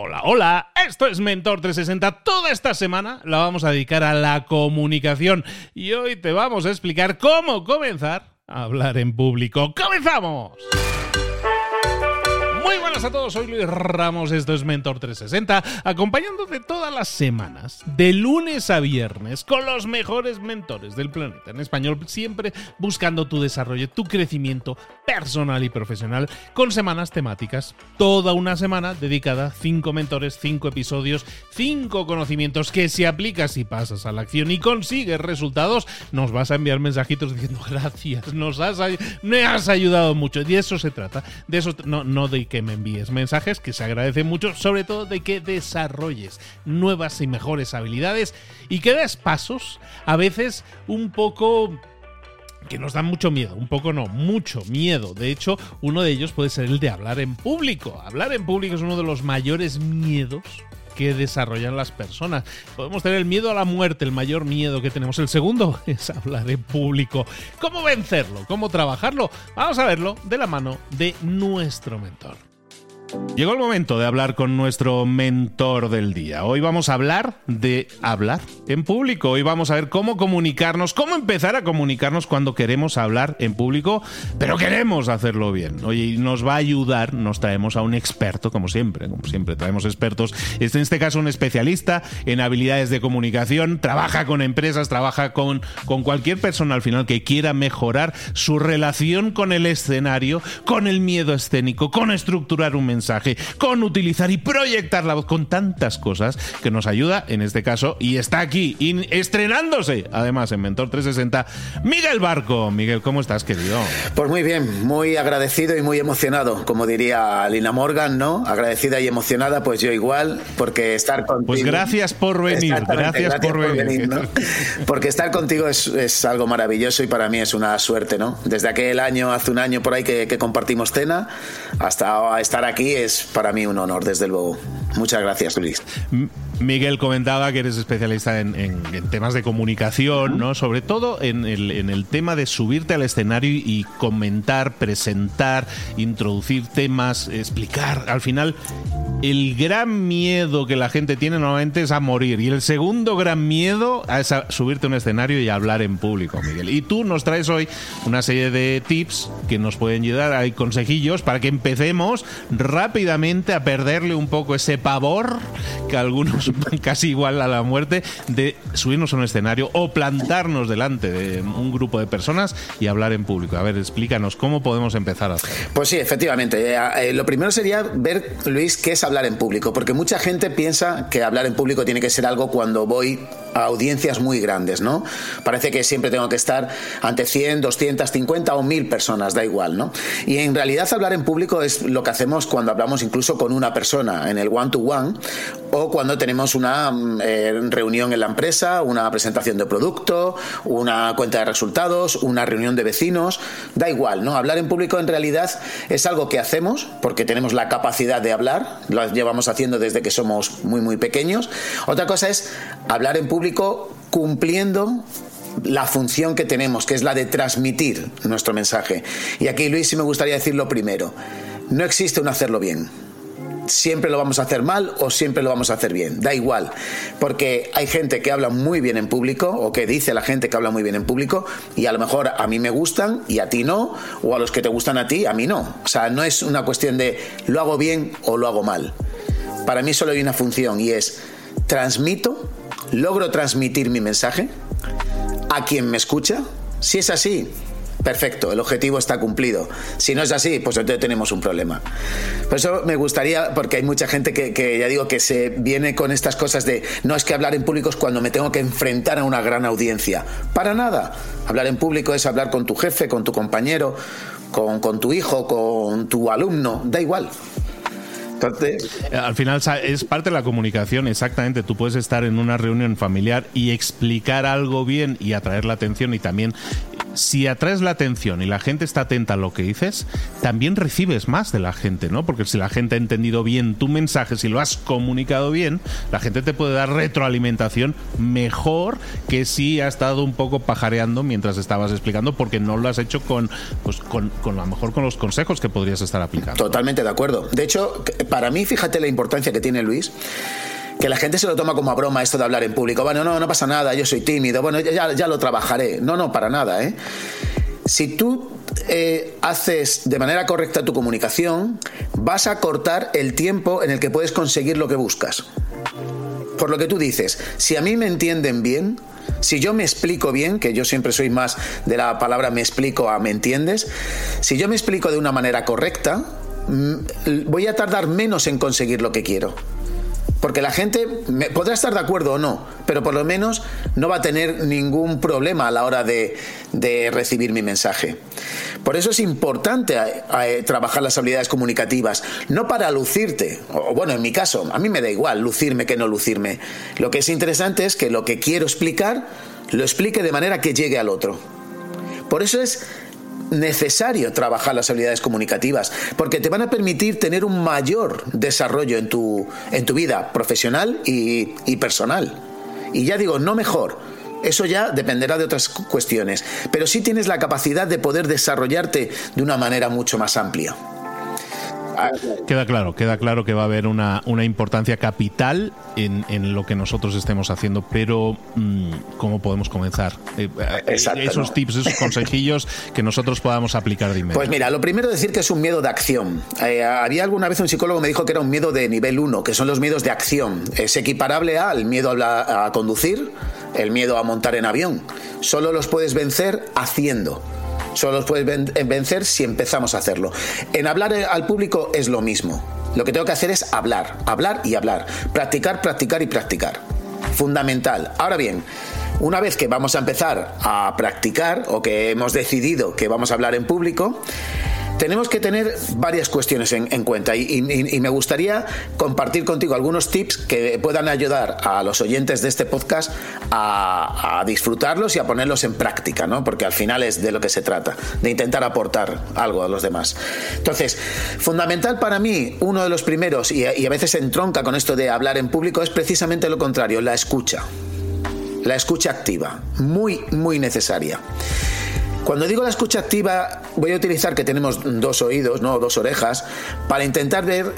Hola, hola, esto es Mentor 360. Toda esta semana la vamos a dedicar a la comunicación y hoy te vamos a explicar cómo comenzar a hablar en público. ¡Comenzamos! a todos, soy Luis Ramos, esto es Mentor 360, acompañándote todas las semanas, de lunes a viernes, con los mejores mentores del planeta en español, siempre buscando tu desarrollo, tu crecimiento personal y profesional, con semanas temáticas. Toda una semana dedicada 5 mentores, 5 episodios, 5 conocimientos que si aplicas y pasas a la acción y consigues resultados, nos vas a enviar mensajitos diciendo gracias, nos has, me has ayudado mucho. Y de eso se trata, de eso, no, no de que me envíes mensajes que se agradecen mucho, sobre todo de que desarrolles nuevas y mejores habilidades y que des pasos a veces un poco que nos dan mucho miedo, un poco no, mucho miedo. De hecho, uno de ellos puede ser el de hablar en público. Hablar en público es uno de los mayores miedos que desarrollan las personas. Podemos tener el miedo a la muerte, el mayor miedo que tenemos. El segundo es hablar en público. ¿Cómo vencerlo? ¿Cómo trabajarlo? Vamos a verlo de la mano de nuestro mentor. Llegó el momento de hablar con nuestro mentor del día. Hoy vamos a hablar de hablar en público. Hoy vamos a ver cómo comunicarnos, cómo empezar a comunicarnos cuando queremos hablar en público, pero queremos hacerlo bien. Oye, nos va a ayudar, nos traemos a un experto, como siempre, como siempre traemos expertos. Es en este caso un especialista en habilidades de comunicación, trabaja con empresas, trabaja con, con cualquier persona al final que quiera mejorar su relación con el escenario, con el miedo escénico, con estructurar un mensaje mensaje, con utilizar y proyectar la voz, con tantas cosas que nos ayuda en este caso y está aquí estrenándose además en Mentor 360 Miguel Barco. Miguel, ¿cómo estás, querido? Pues muy bien, muy agradecido y muy emocionado, como diría Lina Morgan, ¿no? Agradecida y emocionada, pues yo igual, porque estar contigo. Pues gracias por venir, gracias, por, venir. Porque estar contigo es, algo maravilloso y para mí es una suerte, ¿no? Desde aquel año, hace un año por ahí que, que compartimos cena, hasta estar aquí es para mí un honor, desde luego. Muchas gracias, Luis. Miguel comentaba que eres especialista en, temas de comunicación, ¿no? Sobre todo en el, tema de subirte al escenario y comentar, presentar, introducir temas, explicar. Al final, el gran miedo que la gente tiene normalmente es a morir. Y el segundo gran miedo es a subirte a un escenario y hablar en público, Miguel. Y tú nos traes hoy una serie de tips que nos pueden ayudar, hay consejillos para que empecemos rápidamente a perderle un poco ese pavor que algunos casi igual a la muerte de subirnos a un escenario o plantarnos delante de un grupo de personas y hablar en público. A ver, explícanos cómo podemos empezar a hacer. Pues sí, efectivamente. Eh, eh, lo primero sería ver, Luis, qué es hablar en público, porque mucha gente piensa que hablar en público tiene que ser algo cuando voy a audiencias muy grandes, ¿no? Parece que siempre tengo que estar ante 100, 250 o 1000 personas, da igual, ¿no? Y en realidad hablar en público es lo que hacemos cuando hablamos incluso con una persona en el one-to-one o cuando tenemos una mm, eh, reunión en la empresa, una presentación de producto, una cuenta de resultados, una reunión de vecinos, da igual, ¿no? Hablar en público en realidad es algo que hacemos porque tenemos la capacidad de hablar, lo llevamos haciendo desde que somos muy muy pequeños. Otra cosa es hablar en público cumpliendo la función que tenemos, que es la de transmitir nuestro mensaje. Y aquí, Luis, sí me gustaría decir lo primero. No existe un hacerlo bien. Siempre lo vamos a hacer mal o siempre lo vamos a hacer bien. Da igual. Porque hay gente que habla muy bien en público o que dice la gente que habla muy bien en público y a lo mejor a mí me gustan y a ti no. O a los que te gustan a ti, a mí no. O sea, no es una cuestión de lo hago bien o lo hago mal. Para mí solo hay una función y es transmito, logro transmitir mi mensaje a quien me escucha. Si es así, perfecto, el objetivo está cumplido. Si no es así, pues entonces tenemos un problema. Por eso me gustaría, porque hay mucha gente que, ya digo que se viene con estas cosas de no es que hablar en público es cuando me tengo que enfrentar a una gran audiencia. Para nada. Hablar en público es hablar con tu jefe, con tu compañero, con, con tu hijo, con tu alumno, da igual. Al final es parte de la comunicación, exactamente. Tú puedes estar en una reunión familiar y explicar algo bien y atraer la atención y también si atraes la atención y la gente está atenta a lo que dices, también recibes más de la gente, ¿no? Porque si la gente ha entendido bien tu mensaje, si lo has comunicado bien, la gente te puede dar retroalimentación mejor que si ha estado un poco pajareando mientras estabas explicando, porque no lo has hecho con, pues, con, con a lo mejor con los consejos que podrías estar aplicando. Totalmente de acuerdo. De hecho, para mí, fíjate la importancia que tiene Luis que la gente se lo toma como a broma esto de hablar en público. Bueno, no, no pasa nada, yo soy tímido, bueno, ya, ya lo trabajaré. No, no, para nada, ¿eh? Si tú eh, haces de manera correcta tu comunicación, vas a cortar el tiempo en el que puedes conseguir lo que buscas. Por lo que tú dices, si a mí me entienden bien, si yo me explico bien, que yo siempre soy más de la palabra me explico a me entiendes, si yo me explico de una manera correcta, mm, voy a tardar menos en conseguir lo que quiero. Porque la gente podrá estar de acuerdo o no, pero por lo menos no va a tener ningún problema a la hora de, recibir mi mensaje. Por eso es importante eh, trabajar las habilidades comunicativas, no para lucirte, o bueno, en mi caso, a mí me da igual lucirme que no lucirme. Lo que es interesante es que lo que quiero explicar, lo explique de manera que llegue al otro. Por eso es necesario trabajar las habilidades comunicativas, porque te van a permitir tener un mayor desarrollo en tu, en tu vida profesional y, y personal. Y ya digo, no mejor, eso ya dependerá de otras cuestiones, pero sí tienes la capacidad de poder desarrollarte de una manera mucho más amplia. Queda claro, queda claro que va a haber una, importancia capital en, lo que nosotros estemos haciendo, pero mm, ¿cómo podemos comenzar? Eh, eh, esos tips, esos consejillos que nosotros podamos aplicar de inmediato. Pues mira, lo primero decir que es un miedo de acción. Eh, había alguna vez un psicólogo me dijo que era un miedo de nivel 1, que son los miedos de acción. Es equiparable al miedo a conducir, el miedo a montar en avión. Solo los puedes vencer haciendo. Solo los puedes vencer si empezamos a hacerlo. En hablar al público es lo mismo. Lo que tengo que hacer es hablar, hablar y hablar. Practicar, practicar y practicar. Fundamental. Ahora bien, una vez que vamos a empezar a practicar o que hemos decidido que vamos a hablar en público, tenemos que tener varias cuestiones en, cuenta y, me gustaría compartir contigo algunos tips que puedan ayudar a los oyentes de este podcast a, disfrutarlos y a ponerlos en práctica, ¿no? Porque al final es de lo que se trata, de intentar aportar algo a los demás. Entonces, fundamental para mí, uno de los primeros, y, y a veces se entronca con esto de hablar en público, es precisamente lo contrario, la escucha. La escucha activa, muy, muy necesaria. Cuando digo la escucha activa, voy a utilizar que tenemos dos oídos, no dos orejas, para intentar ver,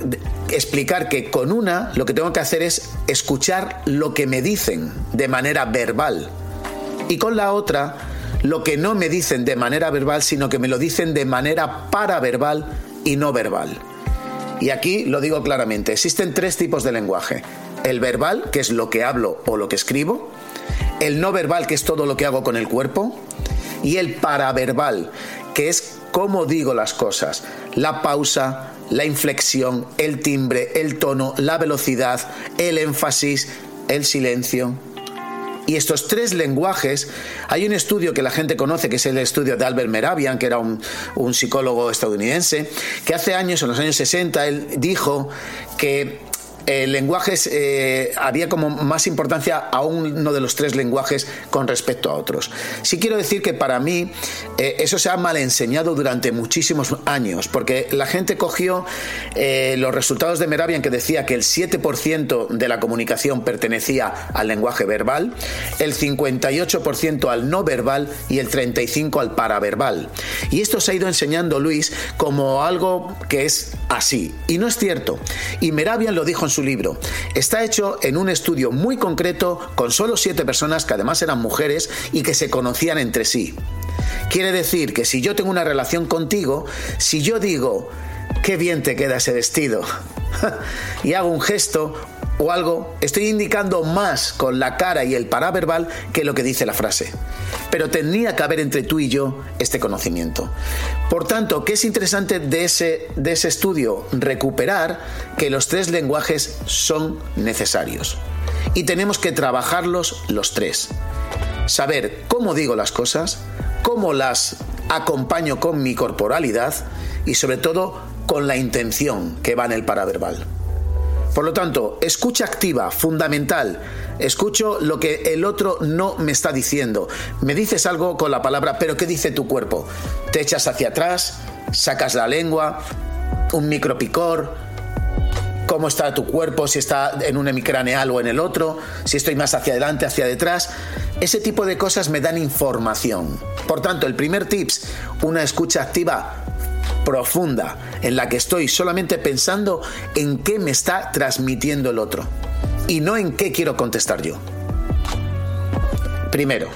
explicar que con una lo que tengo que hacer es escuchar lo que me dicen de manera verbal. Y con la otra, lo que no me dicen de manera verbal, sino que me lo dicen de manera paraverbal y no verbal. Y aquí lo digo claramente, existen tres tipos de lenguaje. El verbal, que es lo que hablo o lo que escribo. El no verbal, que es todo lo que hago con el cuerpo y el paraverbal, que es cómo digo las cosas, la pausa, la inflexión, el timbre, el tono, la velocidad, el énfasis, el silencio. Y estos tres lenguajes, hay un estudio que la gente conoce, que es el estudio de Albert Meravian, que era un, un psicólogo estadounidense, que hace años, en los años 60, él dijo que el lenguaje eh, había como más importancia a uno de los tres lenguajes con respecto a otros. Sí quiero decir que para mí eh, eso se ha mal enseñado durante muchísimos años, porque la gente cogió eh, los resultados de Meravian que decía que el 7% de la comunicación pertenecía al lenguaje verbal, el 58% al no verbal y el 35% al paraverbal. Y esto se ha ido enseñando Luis como algo que es así. Y no es cierto. Y Meravian lo dijo en su libro. Está hecho en un estudio muy concreto con solo siete personas que además eran mujeres y que se conocían entre sí. Quiere decir que si yo tengo una relación contigo, si yo digo, qué bien te queda ese vestido, y hago un gesto o algo, estoy indicando más con la cara y el paraverbal que lo que dice la frase. Pero tendría que haber entre tú y yo este conocimiento. Por tanto, ¿qué es interesante de ese, de ese estudio? Recuperar que los tres lenguajes son necesarios. Y tenemos que trabajarlos los tres. Saber cómo digo las cosas, cómo las acompaño con mi corporalidad y sobre todo con la intención que va en el paraverbal. Por lo tanto, escucha activa, fundamental. escucho lo que el otro no me está diciendo. Me dices algo con la palabra, pero ¿qué dice tu cuerpo? Te echas hacia atrás, sacas la lengua, un micropicor, cómo está tu cuerpo, si está en un hemicraneal o en el otro, si estoy más hacia adelante, hacia detrás. Ese tipo de cosas me dan información. Por tanto, el primer tips, una escucha activa profunda, en la que estoy solamente pensando en qué me está transmitiendo el otro y no en qué quiero contestar yo. Primero,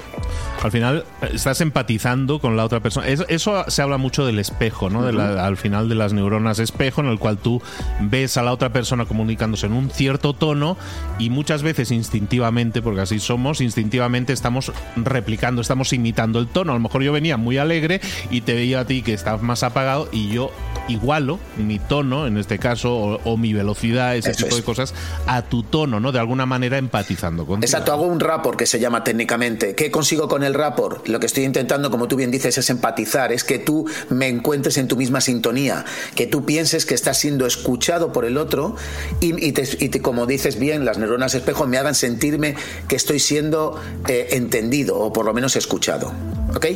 al final eh, estás empatizando con la otra persona. Eso, se habla mucho del espejo, ¿no? al final de las neuronas espejo, en el cual tú ves a la otra persona comunicándose en un cierto tono y muchas veces instintivamente, porque así somos, instintivamente estamos replicando, estamos imitando el tono. A lo mejor yo venía muy alegre y te veía a ti que estás más apagado y yo igualo mi tono, en este caso, o, mi velocidad, ese tipo de cosas, a tu tono, ¿no? De alguna manera empatizando contigo. Exacto, hago un rapport que se llama técnicamente. ¿Qué consigo con el rapport? Lo que estoy intentando, como tú bien dices, es empatizar, es que tú me encuentres en tu misma sintonía, que tú pienses que estás siendo escuchado por el otro y, te, como dices bien, las neuronas espejo me hagan sentirme que estoy siendo eh, entendido o por lo menos escuchado. ¿Ok?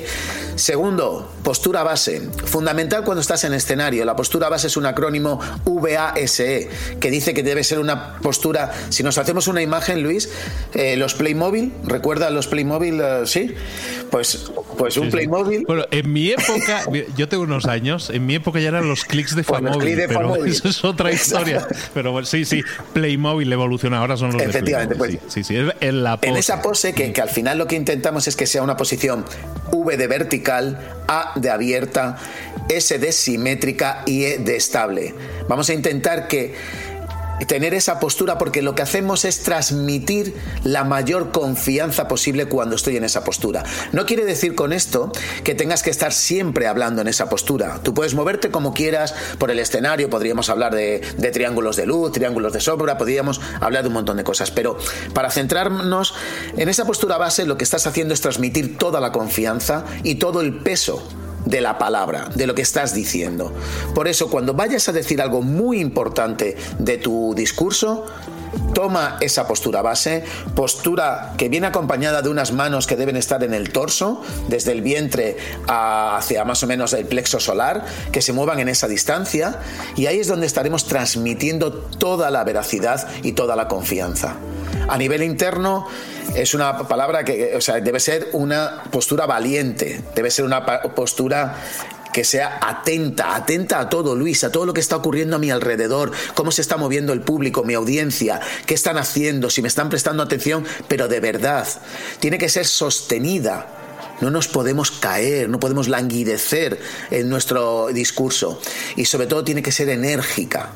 Segundo, postura base. Fundamental cuando estás en escenario. La postura base es un acrónimo VASE, que dice que debe ser una postura. Si nos hacemos una imagen, Luis, eh, los Playmobil, ¿recuerda los Playmobil? Eh, sí. Pues, pues un Playmobil. Bueno, en mi época, yo tengo unos años, en mi época ya eran los clics de Famóvil. pero eso es otra historia. Pero sí, sí, Playmobil evoluciona, ahora son los Efectivamente, de Playmobil. Pues, sí, sí, en la En esa pose, que, que al final lo que intentamos es que sea una posición V de vertical, A de abierta, S de simétrica y E de estable. Vamos a intentar que tener esa postura porque lo que hacemos es transmitir la mayor confianza posible cuando estoy en esa postura. No quiere decir con esto que tengas que estar siempre hablando en esa postura. Tú puedes moverte como quieras por el escenario, podríamos hablar de, triángulos de luz, triángulos de sombra, podríamos hablar de un montón de cosas, pero para centrarnos en esa postura base lo que estás haciendo es transmitir toda la confianza y todo el peso de la palabra, de lo que estás diciendo. Por eso, cuando vayas a decir algo muy importante de tu discurso, toma esa postura base, postura que viene acompañada de unas manos que deben estar en el torso, desde el vientre hacia más o menos el plexo solar, que se muevan en esa distancia, y ahí es donde estaremos transmitiendo toda la veracidad y toda la confianza. A nivel interno, es una palabra que, o sea, debe ser una postura valiente, debe ser una postura que sea atenta, atenta a todo, Luis, a todo lo que está ocurriendo a mi alrededor, cómo se está moviendo el público, mi audiencia, qué están haciendo, si me están prestando atención, pero de verdad, tiene que ser sostenida. No nos podemos caer, no podemos languidecer en nuestro discurso y sobre todo tiene que ser enérgica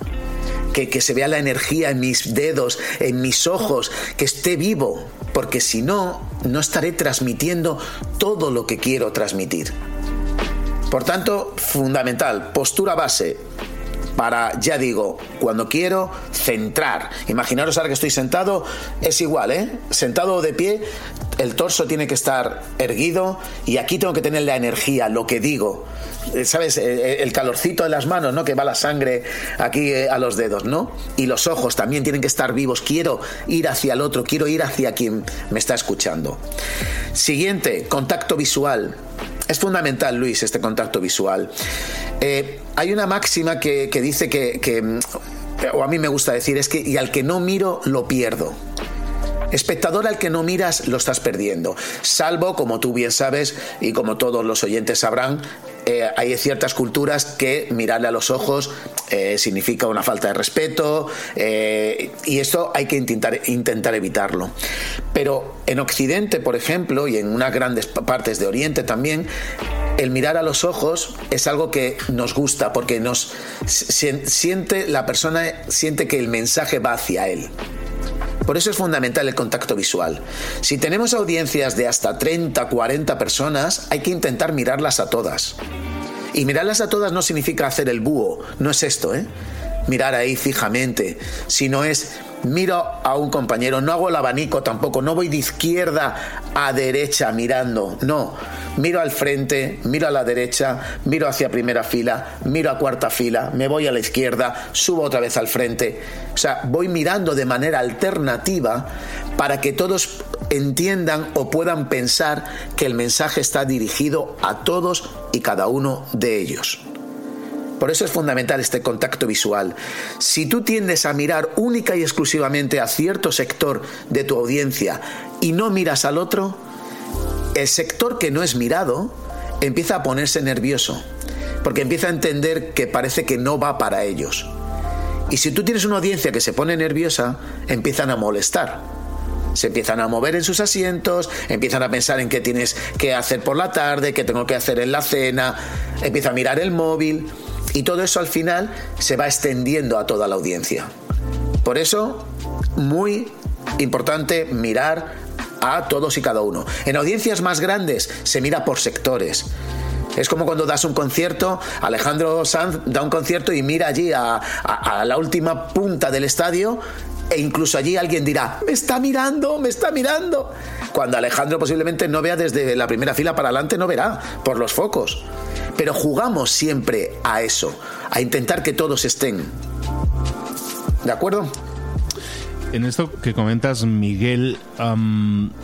que, se vea la energía en mis dedos, en mis ojos, que esté vivo, porque si no, no estaré transmitiendo todo lo que quiero transmitir. Por tanto, fundamental, postura base, para, ya digo, cuando quiero centrar. Imaginaros ahora que estoy sentado, es igual, ¿eh? Sentado o de pie, el torso tiene que estar erguido y aquí tengo que tener la energía, lo que digo. Eh, ¿Sabes? Eh, eh, el calorcito de las manos, ¿no? Que va la sangre aquí a los dedos, ¿no? Y los ojos también tienen que estar vivos. Quiero ir hacia el otro, quiero ir hacia quien me está escuchando. Siguiente, contacto visual. Es fundamental, Luis, este contacto visual. hay una máxima que, dice que, que, o a mí me gusta decir, es que y al que no miro, lo pierdo. Espectador al que no miras lo estás perdiendo, salvo, como tú bien sabes y como todos los oyentes sabrán, eh, hay ciertas culturas que mirarle a los ojos eh, significa una falta de respeto eh, y esto hay que intentar, intentar evitarlo. Pero en Occidente, por ejemplo, y en unas grandes partes de Oriente también, el mirar a los ojos es algo que nos gusta porque nos siente la persona siente que el mensaje va hacia él. Por eso es fundamental el contacto visual. Si tenemos audiencias de hasta 30, 40 personas, hay que intentar mirarlas a todas. Y mirarlas a todas no significa hacer el búho, no es esto, ¿eh? Mirar ahí fijamente, sino es miro a un compañero, no hago el abanico tampoco, no voy de izquierda a derecha mirando, no, miro al frente, miro a la derecha, miro hacia primera fila, miro a cuarta fila, me voy a la izquierda, subo otra vez al frente. O sea, voy mirando de manera alternativa para que todos entiendan o puedan pensar que el mensaje está dirigido a todos y cada uno de ellos. Por eso es fundamental este contacto visual. Si tú tiendes a mirar única y exclusivamente a cierto sector de tu audiencia y no miras al otro, el sector que no es mirado empieza a ponerse nervioso, porque empieza a entender que parece que no va para ellos. Y si tú tienes una audiencia que se pone nerviosa, empiezan a molestar. Se empiezan a mover en sus asientos, empiezan a pensar en qué tienes que hacer por la tarde, qué tengo que hacer en la cena, empieza a mirar el móvil. Y todo eso al final se va extendiendo a toda la audiencia. Por eso, muy importante mirar a todos y cada uno. En audiencias más grandes se mira por sectores. Es como cuando das un concierto, Alejandro Sanz da un concierto y mira allí a, la última punta del estadio e incluso allí alguien dirá, me está mirando, me está mirando. Cuando Alejandro posiblemente no vea desde la primera fila para adelante, no verá por los focos. Pero jugamos siempre a eso, a intentar que todos estén. ¿De acuerdo? En esto que comentas, Miguel,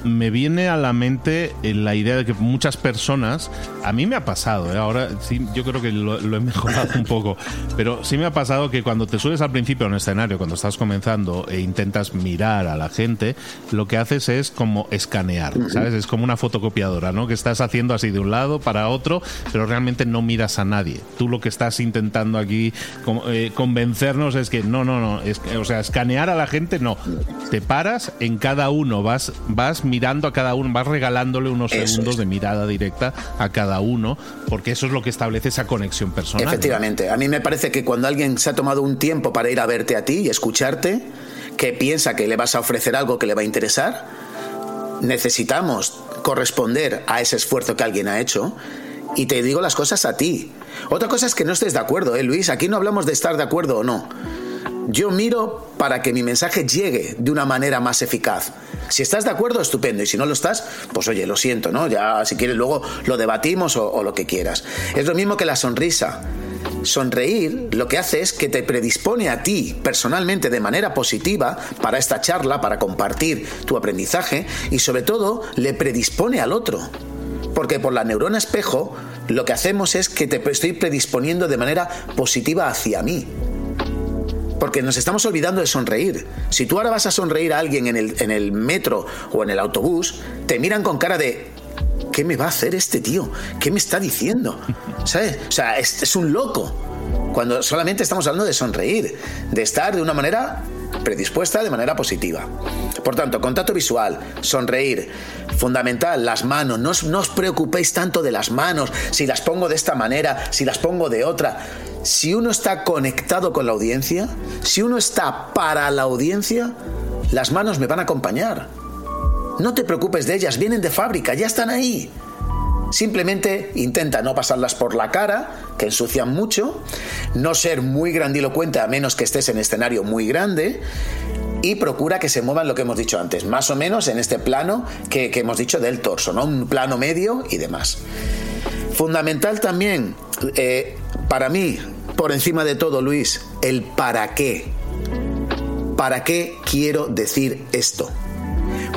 me viene a la mente la idea de que muchas personas, a mí me ha pasado, ¿eh? ahora sí, yo creo que lo, he mejorado un poco, pero sí me ha pasado que cuando te subes al principio en un escenario, cuando estás comenzando e intentas mirar a la gente, lo que haces es como escanear, ¿sabes? Es como una fotocopiadora, ¿no? Que estás haciendo así de un lado para otro, pero realmente no miras a nadie. Tú lo que estás intentando aquí eh, convencernos es que no, no, no, es, o sea, escanear a la gente no te paras en cada uno, vas, vas mirando a cada uno, vas regalándole unos segundos de mirada directa a cada uno, porque eso es lo que establece esa conexión personal. Efectivamente, a mí me parece que cuando alguien se ha tomado un tiempo para ir a verte a ti y escucharte, que piensa que le vas a ofrecer algo que le va a interesar, necesitamos corresponder a ese esfuerzo que alguien ha hecho y te digo las cosas a ti. Otra cosa es que no estés de acuerdo, ¿eh, Luis? Aquí no hablamos de estar de acuerdo o no. Yo miro para que mi mensaje llegue de una manera más eficaz. Si estás de acuerdo, estupendo. Y si no lo estás, pues oye, lo siento, ¿no? Ya si quieres luego lo debatimos o, lo que quieras. Es lo mismo que la sonrisa. Sonreír lo que hace es que te predispone a ti personalmente de manera positiva para esta charla, para compartir tu aprendizaje y sobre todo le predispone al otro. Porque por la neurona espejo lo que hacemos es que te estoy predisponiendo de manera positiva hacia mí. Porque nos estamos olvidando de sonreír. Si tú ahora vas a sonreír a alguien en el, en el metro o en el autobús, te miran con cara de, ¿qué me va a hacer este tío? ¿Qué me está diciendo? ¿Sabes? O sea, es, es, un loco. Cuando solamente estamos hablando de sonreír, de estar de una manera predispuesta, de manera positiva. Por tanto, contacto visual, sonreír, fundamental, las manos. No no os preocupéis tanto de las manos, si las pongo de esta manera, si las pongo de otra si uno está conectado con la audiencia, si uno está para la audiencia, las manos me van a acompañar. No te preocupes de ellas, vienen de fábrica, ya están ahí. Simplemente intenta no pasarlas por la cara, que ensucian mucho, no ser muy grandilocuente a menos que estés en escenario muy grande y procura que se muevan lo que hemos dicho antes, más o menos en este plano que, hemos dicho del torso, ¿no? Un plano medio y demás. Fundamental también, eh, para mí, por encima de todo, Luis, el para qué. ¿Para qué quiero decir esto?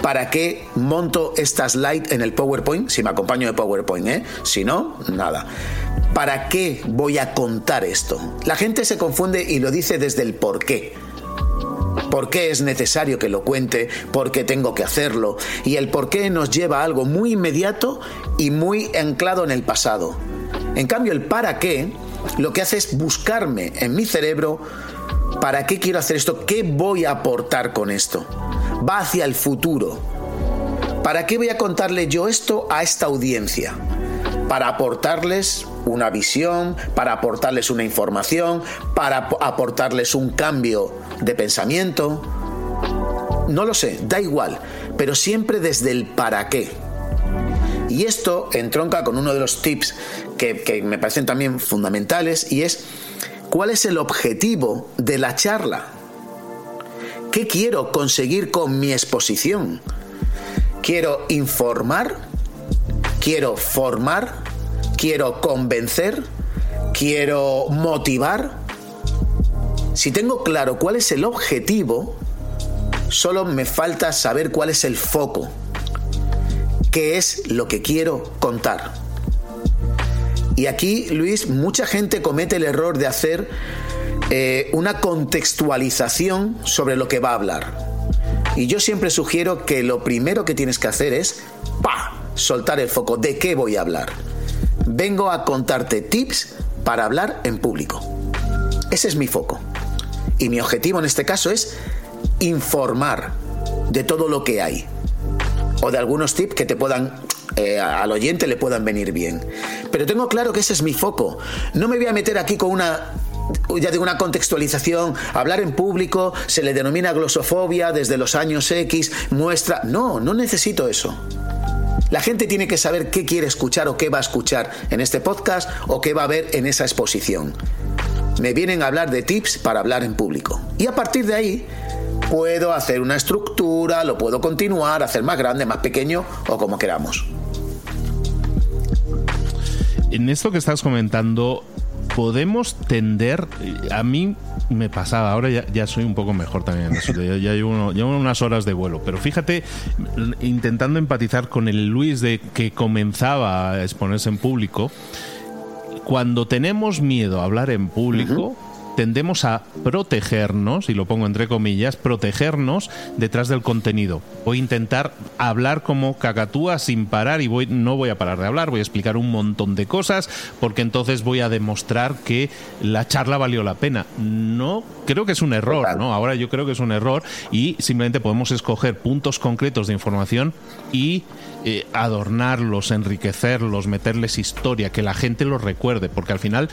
¿Para qué monto esta slide en el PowerPoint? Si me acompaño de PowerPoint, ¿eh? Si no, nada. ¿Para qué voy a contar esto? La gente se confunde y lo dice desde el por qué. ¿Por qué es necesario que lo cuente? ¿Por qué tengo que hacerlo? Y el por qué nos lleva a algo muy inmediato y muy anclado en el pasado. En cambio, el para qué lo que hace es buscarme en mi cerebro para qué quiero hacer esto, qué voy a aportar con esto. Va hacia el futuro. ¿Para qué voy a contarle yo esto a esta audiencia? Para aportarles una visión, para aportarles una información, para aportarles un cambio de pensamiento. No lo sé, da igual, pero siempre desde el para qué. Y esto entronca con uno de los tips que, me parecen también fundamentales y es cuál es el objetivo de la charla. ¿Qué quiero conseguir con mi exposición? ¿Quiero informar? quiero formar, quiero convencer, quiero motivar. Si tengo claro cuál es el objetivo, solo me falta saber cuál es el foco, qué es lo que quiero contar. Y aquí, Luis, mucha gente comete el error de hacer eh, una contextualización sobre lo que va a hablar. Y yo siempre sugiero que lo primero que tienes que hacer es ¡pa! soltar el foco. ¿De qué voy a hablar? Vengo a contarte tips para hablar en público. Ese es mi foco. Y mi objetivo en este caso es informar de todo lo que hay. O de algunos tips que te puedan eh, al oyente le puedan venir bien. Pero tengo claro que ese es mi foco. No me voy a meter aquí con una ya digo, una contextualización, hablar en público, se le denomina glosofobia desde los años X, muestra... No, no necesito eso. La gente tiene que saber qué quiere escuchar o qué va a escuchar en este podcast o qué va a ver en esa exposición. Me vienen a hablar de tips para hablar en público. Y a partir de ahí puedo hacer una estructura, lo puedo continuar, hacer más grande, más pequeño o como queramos. En esto que estás comentando, podemos tender, a mí me pasaba, ahora ya, soy un poco mejor también, ya, ya llevo, unas horas de vuelo, pero fíjate, intentando empatizar con el Luis de que comenzaba a exponerse en público, cuando tenemos miedo a hablar en público, tendemos a protegernos, y lo pongo entre comillas, protegernos detrás del contenido. Voy a intentar hablar como cacatúa sin parar y voy, no voy a parar de hablar, voy a explicar un montón de cosas porque entonces voy a demostrar que la charla valió la pena. No, creo que es un error, ¿no? Ahora yo creo que es un error y simplemente podemos escoger puntos concretos de información y eh, adornarlos, enriquecerlos, meterles historia, que la gente los recuerde, porque al final,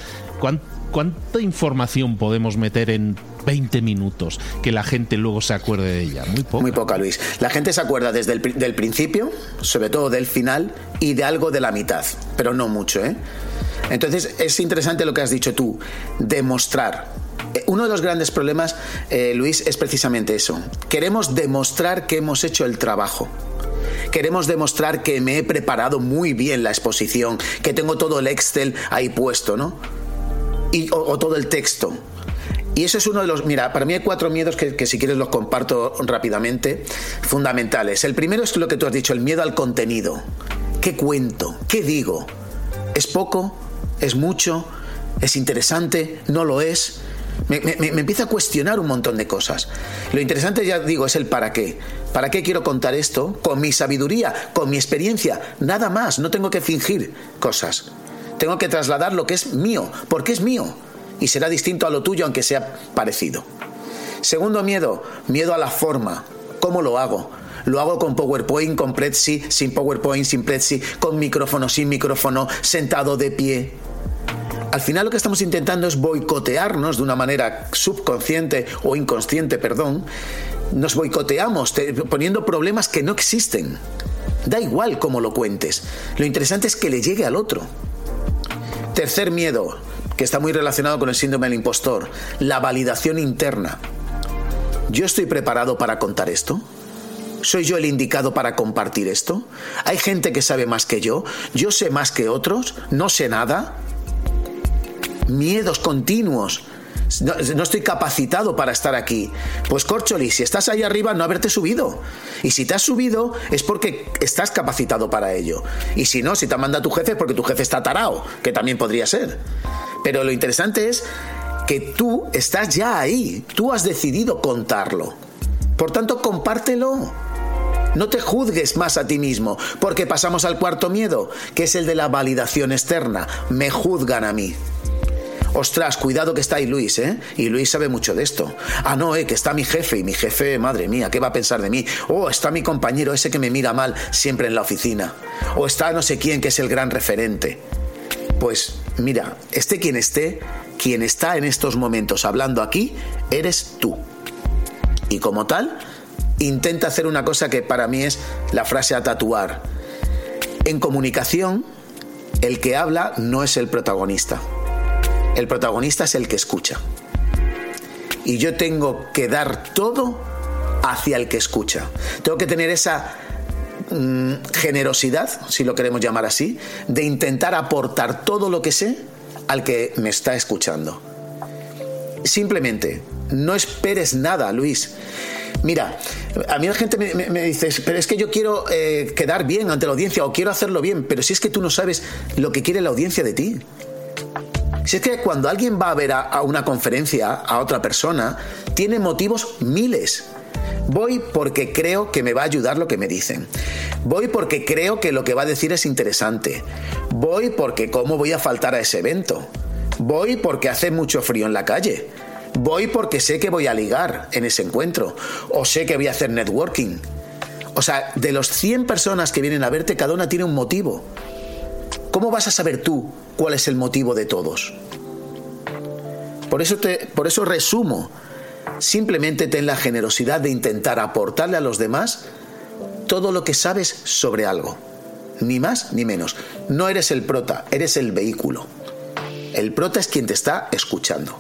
¿cuánta información podemos meter en 20 minutos que la gente luego se acuerde de ella? Muy poca. Muy poca, Luis. La gente se acuerda desde el principio, sobre todo del final, y de algo de la mitad, pero no mucho, ¿eh? Entonces es interesante lo que has dicho tú, demostrar. Eh, uno de los grandes problemas, eh, Luis, es precisamente eso. Queremos demostrar que hemos hecho el trabajo. Queremos demostrar que me he preparado muy bien la exposición, que tengo todo el Excel ahí puesto, ¿no? O, todo el texto. Y eso es uno de los, mira, para mí hay cuatro miedos que, si quieres los comparto rápidamente, fundamentales. El primero es lo que tú has dicho, el miedo al contenido. ¿Qué cuento? ¿Qué digo? ¿Es poco? ¿Es mucho? ¿Es interesante? ¿No lo es? Me, empieza a cuestionar un montón de cosas. Lo interesante, ya digo, es el para qué. ¿Para qué quiero contar esto? Con mi sabiduría, con mi experiencia, nada más. No tengo que fingir cosas. Tengo que trasladar lo que es mío, porque es mío. Y será distinto a lo tuyo, aunque sea parecido. Segundo miedo, miedo a la forma. ¿Cómo lo hago? Lo hago con PowerPoint, con Prezi, sin PowerPoint, sin Prezi, con micrófono, sin micrófono, sentado de pie. Al final lo que estamos intentando es boicotearnos de una manera subconsciente o inconsciente, perdón. Nos boicoteamos poniendo problemas que no existen. Da igual cómo lo cuentes. Lo interesante es que le llegue al otro. Tercer miedo, que está muy relacionado con el síndrome del impostor, la validación interna. ¿Yo estoy preparado para contar esto? ¿Soy yo el indicado para compartir esto? ¿Hay gente que sabe más que yo? ¿Yo sé más que otros? ¿No sé nada? miedos continuos. No, estoy capacitado para estar aquí. Pues Corcholi, si estás ahí arriba, no haberte subido. Y si te has subido, es porque estás capacitado para ello. Y si no, si te manda tu jefe, es porque tu jefe está tarao, que también podría ser. Pero lo interesante es que tú estás ya ahí. Tú has decidido contarlo. Por tanto, compártelo. No te juzgues más a ti mismo, porque pasamos al cuarto miedo, que es el de la validación externa. Me juzgan a mí. Ostras, cuidado que está ahí Luis, ¿eh? Y Luis sabe mucho de esto. Ah, no, eh, que está mi jefe y mi jefe, madre mía, ¿qué va a pensar de mí? Oh, está mi compañero ese que me mira mal siempre en la oficina. O está no sé quién que es el gran referente. Pues mira, esté quien esté, quien está en estos momentos hablando aquí, eres tú. Y como tal, intenta hacer una cosa que para mí es la frase a tatuar. En comunicación, el que habla no es el protagonista. El protagonista es el que escucha. Y yo tengo que dar todo hacia el que escucha. Tengo que tener esa mm, generosidad, si lo queremos llamar así, de intentar aportar todo lo que sé al que me está escuchando. Simplemente, no esperes nada, Luis. Mira, a mí la gente me, dice, pero es que yo quiero eh, quedar bien ante la audiencia o quiero hacerlo bien, pero si es que tú no sabes lo que quiere la audiencia de ti. Si es que cuando alguien va a ver a, una conferencia a otra persona, tiene motivos miles. Voy porque creo que me va a ayudar lo que me dicen. Voy porque creo que lo que va a decir es interesante. Voy porque cómo voy a faltar a ese evento. Voy porque hace mucho frío en la calle. Voy porque sé que voy a ligar en ese encuentro. O sé que voy a hacer networking. O sea, de los 100 personas que vienen a verte, cada una tiene un motivo. ¿Cómo vas a saber tú cuál es el motivo de todos? Por eso, por eso resumo. Simplemente ten la generosidad de intentar aportarle a los demás todo lo que sabes sobre algo. Ni más ni menos. No eres el prota, eres el vehículo. El prota es quien te está escuchando.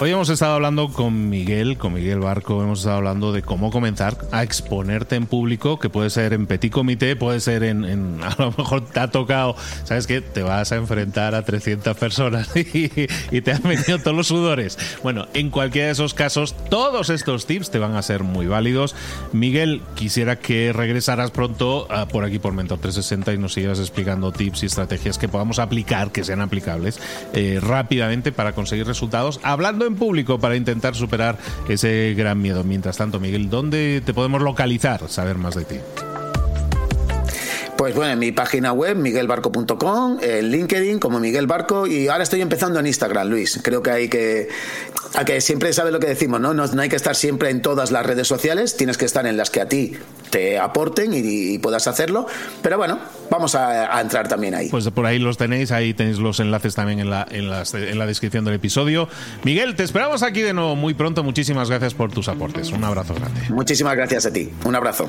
Hoy hemos estado hablando con Miguel, con Miguel Barco, hemos estado hablando de cómo comenzar a exponerte en público, que puede ser en petit comité, puede ser en, a lo mejor te ha tocado, ¿sabes qué? Te vas a enfrentar a 300 personas y, te han venido todos los sudores. Bueno, en cualquiera de esos casos, todos estos tips te van a ser muy válidos. Miguel, quisiera que regresaras pronto ah, por aquí por Mentor 360 y nos sigas explicando tips y estrategias que podamos aplicar, que sean aplicables eh, rápidamente para conseguir resultados. Hablando en público para intentar superar ese gran miedo. Mientras tanto, Miguel, ¿dónde te podemos localizar, saber más de ti? Pues bueno, en mi página web, miguelbarco.com, en LinkedIn como Miguel Barco y ahora estoy empezando en Instagram, Luis. Creo que hay que, a que siempre sabes lo que decimos, ¿no? ¿no? hay que estar siempre en todas las redes sociales, tienes que estar en las que a ti te aporten y, puedas hacerlo. Pero bueno, vamos a, entrar también ahí. Pues por ahí los tenéis, ahí tenéis los enlaces también en la, en, en la descripción del episodio. Miguel, te esperamos aquí de nuevo muy pronto. Muchísimas gracias por tus aportes. Un abrazo grande. Muchísimas gracias a ti. Un abrazo.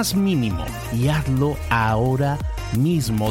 más mínimo y hazlo ahora mismo.